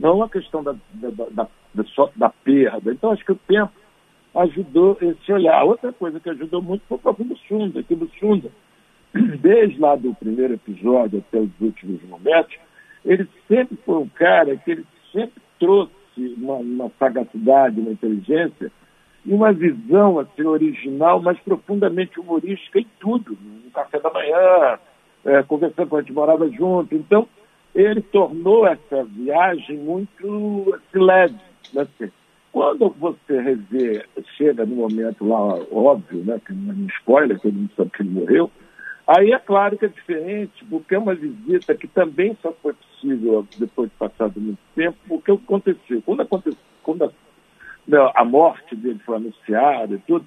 não a questão da, da, da, da, da perda. Então, acho que o tempo ajudou esse olhar. Outra coisa que ajudou muito foi o próprio Bussunda, que Bussunda, <clears throat> desde lá do primeiro episódio até os últimos momentos, ele sempre foi um cara que ele sempre trouxe uma, uma sagacidade, uma inteligência e uma visão assim, original, mas profundamente humorística em tudo, no café da manhã, é, conversando com a gente morava junto. Então, ele tornou essa viagem muito assim, leve. Né? Quando você revê, chega no momento lá, óbvio, né, que não é um spoiler, todo mundo sabe que ele morreu, aí é claro que é diferente, porque é uma visita que também só foi possível depois de passado muito tempo, porque o que aconteceu? Quando, aconteceu, quando a, né, a morte dele foi anunciada e tudo,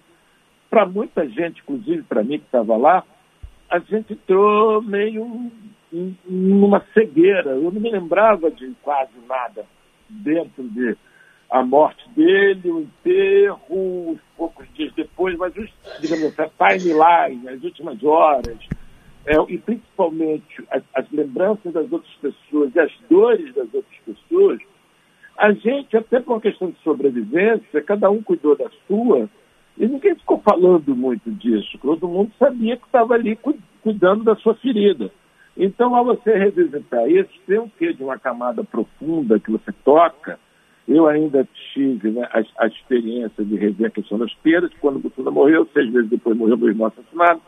para muita gente, inclusive para mim que estava lá, a gente entrou meio numa cegueira. Eu não me lembrava de quase nada dentro de a morte dele, o enterro, os poucos dias depois, mas os, digamos assim, a timeline, as últimas horas, é, e principalmente as, as, lembranças das outras pessoas e as dores das outras pessoas, a gente, até por uma questão de sobrevivência, cada um cuidou da sua, e ninguém ficou falando muito disso. Todo mundo sabia que estava ali cuidando da sua ferida. Então, ao você revisitar isso, tem um quê de uma camada profunda que você toca, eu ainda tive né, a, a, experiência de rever a questão das perdas, quando o Bussunda morreu, seis meses depois morreu meu irmão assassinado,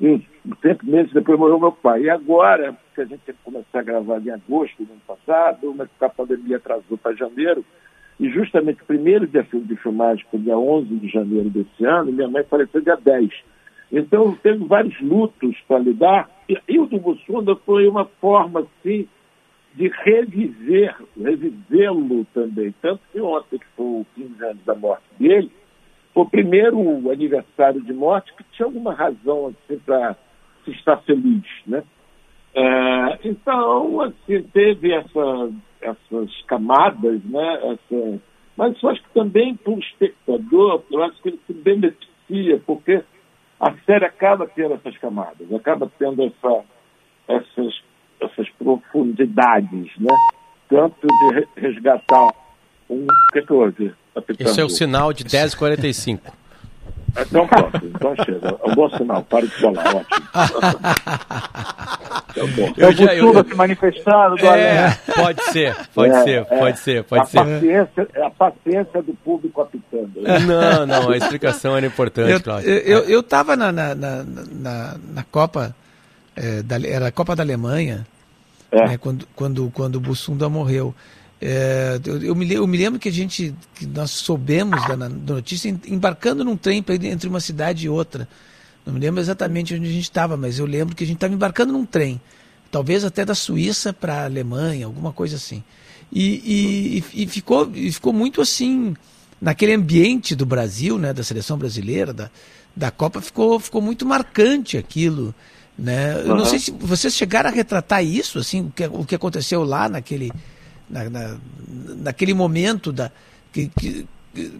e cinco meses depois morreu meu pai. E agora, que a gente começar a gravar em agosto do ano passado, mas a pandemia atrasou para janeiro, e justamente o primeiro dia de filmagem foi dia 11 de janeiro desse ano, minha mãe faleceu dia 10. Então, teve vários lutos para lidar, e, e o do Bussunda foi uma forma, assim, de reviver, revivê-lo também. Tanto que ontem, que foi o 15 anos da morte dele, foi o primeiro aniversário de morte que tinha alguma razão assim, para se estar feliz. Né? É, então, assim, teve essa, essas camadas, né? Essa, mas eu acho que também para o espectador, eu acho que ele se beneficia, porque a série acaba tendo essas camadas, acaba tendo essa, essas essas profundidades, né? Tanto de resgatar um. O que, que houve? Esse é o sinal de 10h45. Então pronto, então chega. É um bom sinal, para de falar, ótimo. é bom. Eu, já, eu, eu, se manifestando do é, Pode ser, pode é, ser, pode é, ser, pode a ser. Paciência, é a paciência do público apitando. Né? Não, não, a explicação era importante, eu, Cláudio. Eu estava na, na, na, na, na Copa, é, da, era a Copa da Alemanha, é. né, quando, quando, quando o Bussunda morreu. É, eu, eu, me, eu, me, lembro que a gente, que nós soubemos da, da notícia embarcando num trem para ir entre uma cidade e outra. Não me lembro exatamente onde a gente estava, mas eu lembro que a gente estava embarcando num trem, talvez até da Suíça para a Alemanha, alguma coisa assim. E, e, e, ficou, e ficou muito assim, naquele ambiente do Brasil, né, da seleção brasileira, da, da Copa, ficou, ficou muito marcante aquilo. Né? Eu não sei se vocês chegaram a retratar isso, assim, o que, o que aconteceu lá naquele, na, na, naquele momento da. Que, que,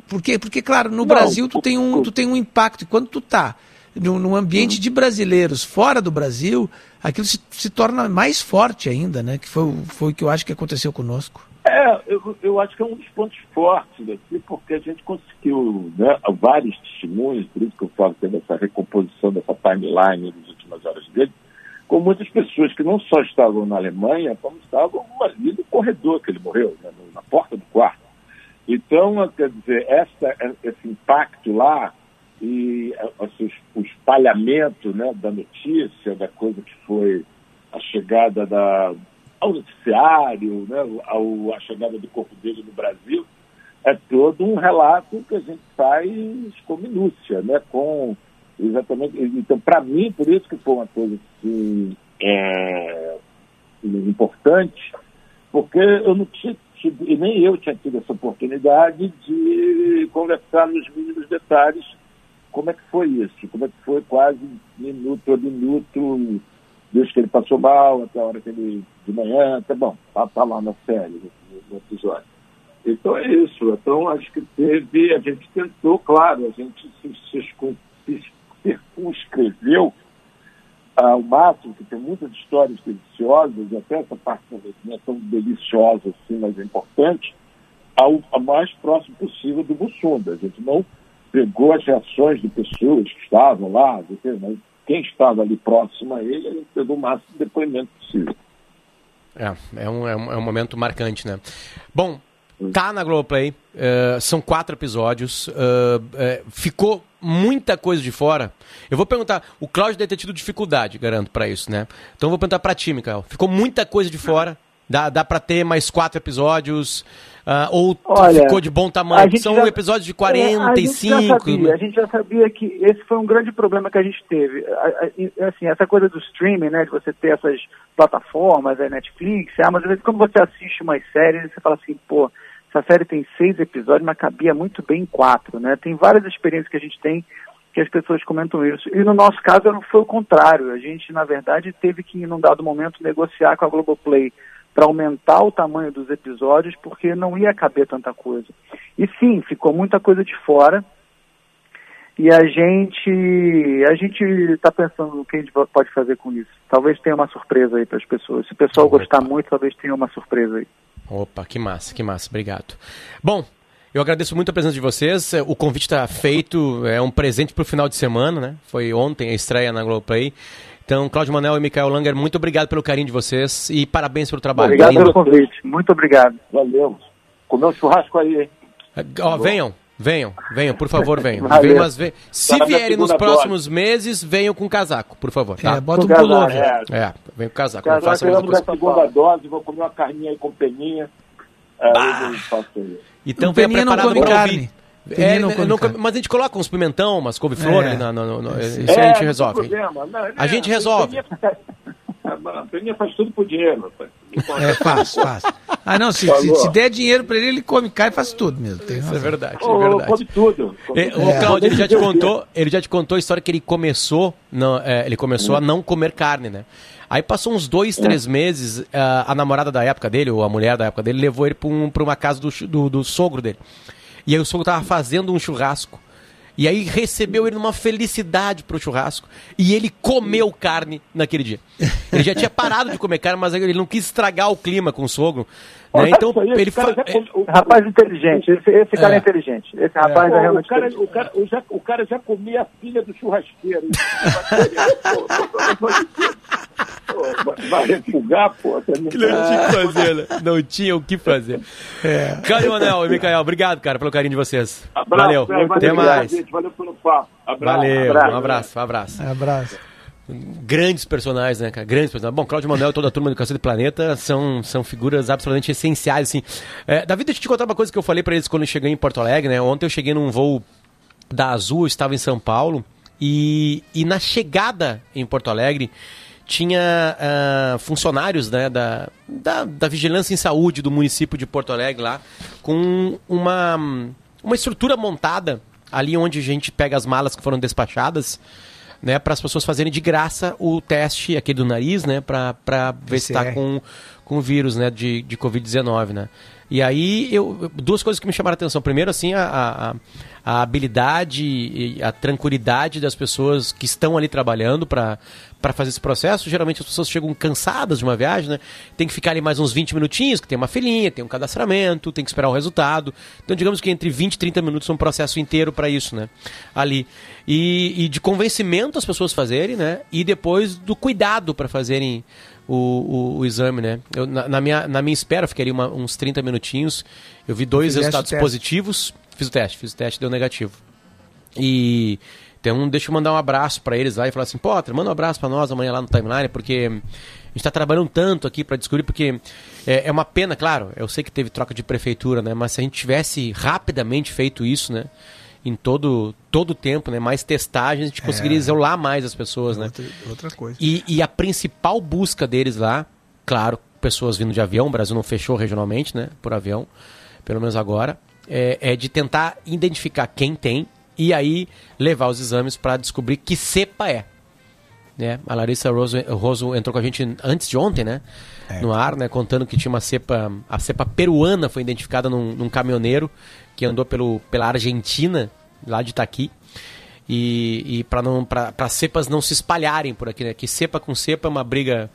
porque, porque, claro, no não, Brasil tu tem, um, tu tem um impacto, e quando tu tá num, num ambiente de brasileiros fora do Brasil, aquilo se, se torna mais forte ainda, né? Que foi, foi o que eu acho que aconteceu conosco. É, eu, eu acho que é um dos pontos fortes daqui, porque a gente conseguiu né, vários testemunhos, por isso que eu falo que tem essa recomposição dessa timeline dos últimas horas dele, com muitas pessoas que não só estavam na Alemanha, como estavam ali no corredor que ele morreu, né, na porta do quarto. Então, quer dizer, essa, esse impacto lá e assim, o espalhamento né, da notícia, da coisa que foi a chegada da, ao noticiário, né, ao, a chegada do corpo dele no Brasil, é todo um relato que a gente faz com minúcia, né, com exatamente. Então, para mim, por isso que foi uma coisa assim, é, importante, porque eu não tinha tido, e nem eu tinha tido essa oportunidade de conversar nos mínimos detalhes como é que foi isso, como é que foi quase minuto a minuto desde que ele passou mal, até a hora que ele, de manhã, até bom, tá, tá lá na série, no, episódio. Então é isso. Então acho que teve, a gente tentou, claro, a gente se, circun- se circunscreveu ao máximo, que tem muitas histórias deliciosas, e até essa parte não é tão deliciosa assim, mas é importante, ao, ao mais próximo possível do Bussunda. A gente não pegou as reações de pessoas que estavam lá, mas quem estava ali próximo a ele, a gente pegou o máximo de depoimento possível. É, é um, é, um, é um momento marcante, né? Bom, tá na Globoplay, eh, são quatro episódios, eh, eh, ficou muita coisa de fora. Eu vou perguntar, o Cláudio deve ter tido dificuldade, garanto, pra isso, né? Então eu vou perguntar pra ti, Mikael. Ficou muita coisa de fora, dá, dá pra ter mais quatro episódios, ah, ou Olha, ficou de bom tamanho? São já- episódios de É, a gente 45... sabia, a gente já sabia que esse foi um grande problema que a gente teve. A- a- Assim, essa coisa do streaming, né, de você ter essas plataformas, a Netflix, a Amazon, às vezes, quando você assiste umas séries, você fala assim, pô, essa série tem seis episódios, mas cabia muito bem em quatro, né? Tem várias experiências que a gente tem que as pessoas comentam isso. E no nosso caso foi o contrário. A gente, na verdade, teve que, em um dado momento, negociar com a Globoplay para aumentar o tamanho dos episódios, porque não ia caber tanta coisa. E sim, ficou muita coisa de fora. E a gente a gente está pensando no que a gente pode fazer com isso. Talvez tenha uma surpresa aí para as pessoas. Se o pessoal gostar muito, talvez tenha uma surpresa aí. Opa, que massa, que massa, obrigado. Bom, eu agradeço muito a presença de vocês. O convite está feito, é um presente para o final de semana, né? Foi ontem a estreia na Globoplay. Então, Cláudio Manel e Mikael Langer, muito obrigado pelo carinho de vocês e parabéns pelo trabalho. Obrigado Lindo. pelo convite. Muito obrigado. Valeu. Comer um churrasco aí, hein? Ó, venham, venham, venham, por favor, venham. Valeu. venham mas ve- Se Tá vierem nos próximos meses, venham com casaco, por favor. Tá? É, bota um Casaco, pullover. é. É, vem com casaco. Cara, não faça a mesma coisa. segunda dose, vou comer uma carninha aí com peninha. Eu isso. Então venha não preparado come para carne. ouvir. É, não né, come não carne. come- mas a gente coloca uns pimentão, umas couve-flor É. ali na, no, no- isso É, a gente resolve. Não, A gente né, resolve. Peninha, a Peninha faz tudo por dinheiro. rapaz. É fácil, fácil. Ah, não, se, se, se der dinheiro pra ele, ele come carne e faz tudo mesmo. Tem Isso é verdade, é verdade. come tudo. Come É. O Claudio, ele já te É. <laughs> contou, ele já te contou a história que ele começou, não, é, ele começou a não comer carne, né? Aí passou uns dois, três meses, ah, a namorada da época dele, ou a mulher da época dele, levou ele pra, um, uma casa do, do, do sogro dele. E aí o sogro tava fazendo um churrasco. E aí recebeu ele numa felicidade pro churrasco. E ele comeu carne naquele dia. Ele já tinha parado de comer carne, mas ele não quis estragar o clima com o sogro. Né? Olha Então isso ele fa- já o- Rapaz inteligente. Esse, esse cara é, É. inteligente. Esse rapaz é, Pô, realmente o, cara, o, cara, o, já, o cara já comia a filha do churrasqueiro. <laughs> Pô, vai- refugar, pô. Não Que não tinha o que fazer, né? Não tinha o que fazer. É. Cláudio Manel e Micael, obrigado, cara, pelo carinho de vocês. Abraço, Valeu, até valeu, mais. gente, Valeu pelo papo. Abraço. Valeu, abraço. um abraço, um abraço. Abraço. Grandes personagens, né, cara? Grandes personagens. Bom, Cláudio Manuel e toda a turma do Cacete do Planeta são, são figuras absolutamente essenciais, assim. É, Davi, deixa eu te contar uma coisa que eu falei pra eles quando eu cheguei em Porto Alegre, né? Ontem eu cheguei num voo da Azul, eu estava em São Paulo, e, e na chegada em Porto Alegre tinha ah, funcionários né, da, da, da Vigilância em Saúde do município de Porto Alegre lá, com uma, uma estrutura montada ali onde a gente pega as malas que foram despachadas, né, para as pessoas fazerem de graça o teste aqui do nariz, né, para ver se está com, com o vírus, né, de, de Covid-19, né. E aí, eu, duas coisas que me chamaram a atenção. Primeiro, assim, a, a, a habilidade e a tranquilidade das pessoas que estão ali trabalhando para para fazer esse processo. Geralmente as pessoas chegam cansadas de uma viagem, né? Tem que ficar ali mais uns 20 minutinhos, que tem uma filinha, tem um cadastramento, tem que esperar o resultado. Então, digamos que entre 20 e 30 minutos é um processo inteiro para isso, né? Ali. E, e de convencimento as pessoas fazerem, né? E depois do cuidado para fazerem o, o, o exame, né? Eu, na, na minha, na minha espera, ali uma- uns 30 minutinhos. Eu vi dois Fizeste resultados positivos. Fiz o teste, fiz o teste, deu negativo. E então deixa eu mandar um abraço pra eles lá e falar assim, Potter, manda um abraço pra nós amanhã lá no timeline, porque a gente tá trabalhando tanto aqui pra descobrir, porque é, é uma pena, claro, eu sei que teve troca de prefeitura, né? Mas se a gente tivesse rapidamente feito isso, né? Em todo todo o tempo, né? Mais testagens, a gente conseguiria isolar mais as pessoas, né? Outra, outra coisa. E, e a principal busca deles lá, claro, pessoas vindo de avião, o Brasil não fechou regionalmente, né? Por avião, pelo menos agora, é, é de tentar identificar quem tem e aí levar os exames para descobrir que cepa é. né? A Larissa Roso, Roso entrou com a gente antes de ontem, né? No ar, né? Contando que tinha uma cepa, a cepa peruana foi identificada num, num caminhoneiro que andou pelo, pela Argentina, lá de Itaqui. E, e para não para cepas não se espalharem por aqui, né? Que cepa com cepa é uma briga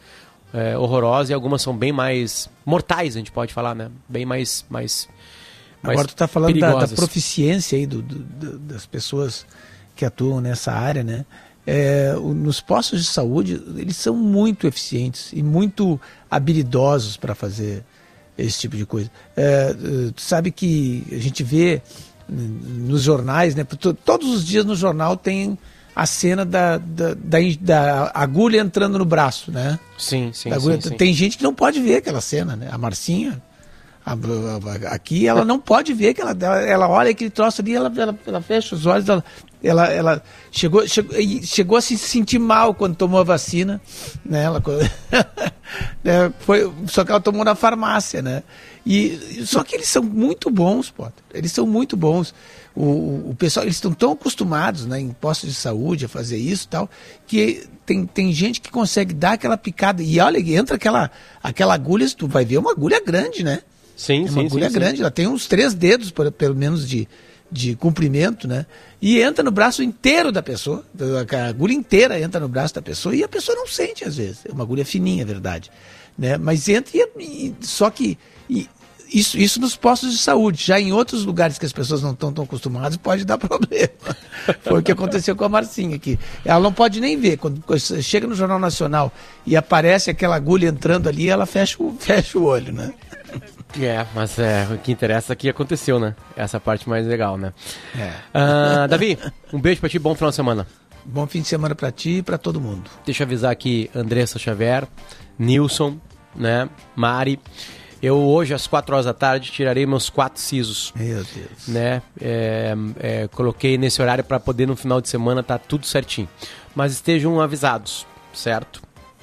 é, horrorosa e algumas são bem mais mortais, a gente pode falar, né? Bem mais, mais Agora tu tá falando da, da proficiência aí do, do- das pessoas que atuam nessa área, né? É, nos postos de saúde, eles são muito eficientes e muito habilidosos para fazer esse tipo de coisa. É, eh, tu sabe que a gente vê nos jornais, né? to- Todos os dias no jornal tem a cena da, da, da, da agulha entrando no braço, né? Sim, sim, sim, sim. Tem gente que não pode ver aquela cena, né? A Marcinha, aqui, ela não pode ver que ela, ela, ela olha aquele troço ali, ela, ela, ela fecha os olhos, ela, ela, ela chegou, chegou, chegou a se sentir mal quando tomou a vacina, né? Ela, <laughs> né? Foi, só que ela tomou na farmácia, né? E, só que eles são muito bons, Potter. Eles são muito bons. O, o pessoal, eles estão tão acostumados né, em postos de saúde a fazer isso e tal, que tem, tem gente que consegue dar aquela picada. E olha, entra aquela, aquela agulha, tu vai ver uma agulha grande, né? Sim, É sim, uma agulha sim, sim. grande, ela tem uns três dedos, pelo menos, de, de comprimento, né? E entra no braço inteiro da pessoa, a agulha inteira entra no braço da pessoa e a pessoa não sente, às vezes. É uma agulha fininha, é verdade. Né? Mas entra e, e- só que e isso, isso nos postos de saúde. Já em outros lugares que as pessoas não estão tão acostumadas, pode dar <laughs> problema. Foi o que aconteceu com a Marcinha aqui. Ela não pode nem ver. Quando quando chega no Jornal Nacional e aparece aquela agulha entrando ali, ela fecha o, <laughs> fecha o olho, né? É, mas é, o que interessa é que aconteceu, né? Essa parte mais legal, né? É. Ah, Davi, um beijo pra ti, bom final de semana. Bom fim de semana pra ti e pra todo mundo. Deixa eu avisar aqui Andressa Xavier, Nilson, né? Mari. Eu hoje, às 4 horas da tarde, tirarei meus quatro sisos. Meu Deus. Né? É, é, coloquei nesse horário para poder no final de semana tá tudo certinho. Mas estejam avisados, certo?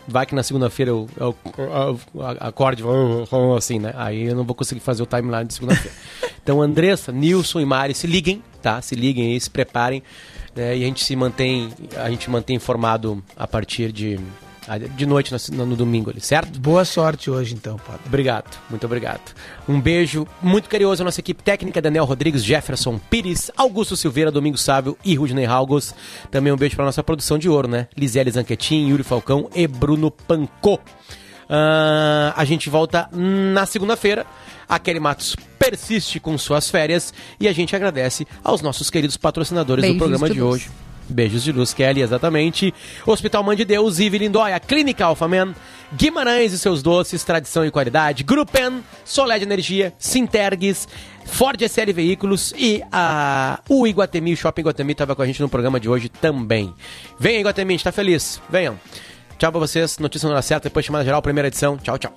Vai que na segunda-feira eu, eu, eu- eu acorde assim, né? Aí eu não vou conseguir fazer o timeline de segunda-feira. <laughs> então, Andressa, Nilson e Mari, se liguem, tá? Se liguem aí, se preparem. né? E a gente se mantém, a gente mantém informado a partir de, de noite no, no domingo ali, certo? Boa sorte hoje, então, Padre. Obrigado, muito obrigado. Um beijo muito carinhoso à nossa equipe técnica, Daniel Rodrigues, Jefferson Pires, Augusto Silveira, Domingos Sábio e Rudney Halgos. Também um beijo para nossa produção de ouro, né? Lisele Zanquetin, Yuri Falcão e Bruno Pancô. Ah, a gente volta na segunda-feira. A Kelly Matos persiste com suas férias e a gente agradece aos nossos queridos patrocinadores Beijos do programa de hoje. Beijos de luz, Kelly, exatamente. Hospital Mãe de Deus, Ive Lindóia, Clínica Alphaman, Guimarães e seus doces, tradição e qualidade, Grupen, Solé de Energia, Sintergues, Ford SL Veículos e a, o Iguatemi, o Shopping Iguatemi estava com a gente no programa de hoje também. Venha, Iguatemi, a gente tá feliz. Venham. Tchau pra vocês, notícia na hora certa, depois chamada geral, primeira edição. Tchau, tchau.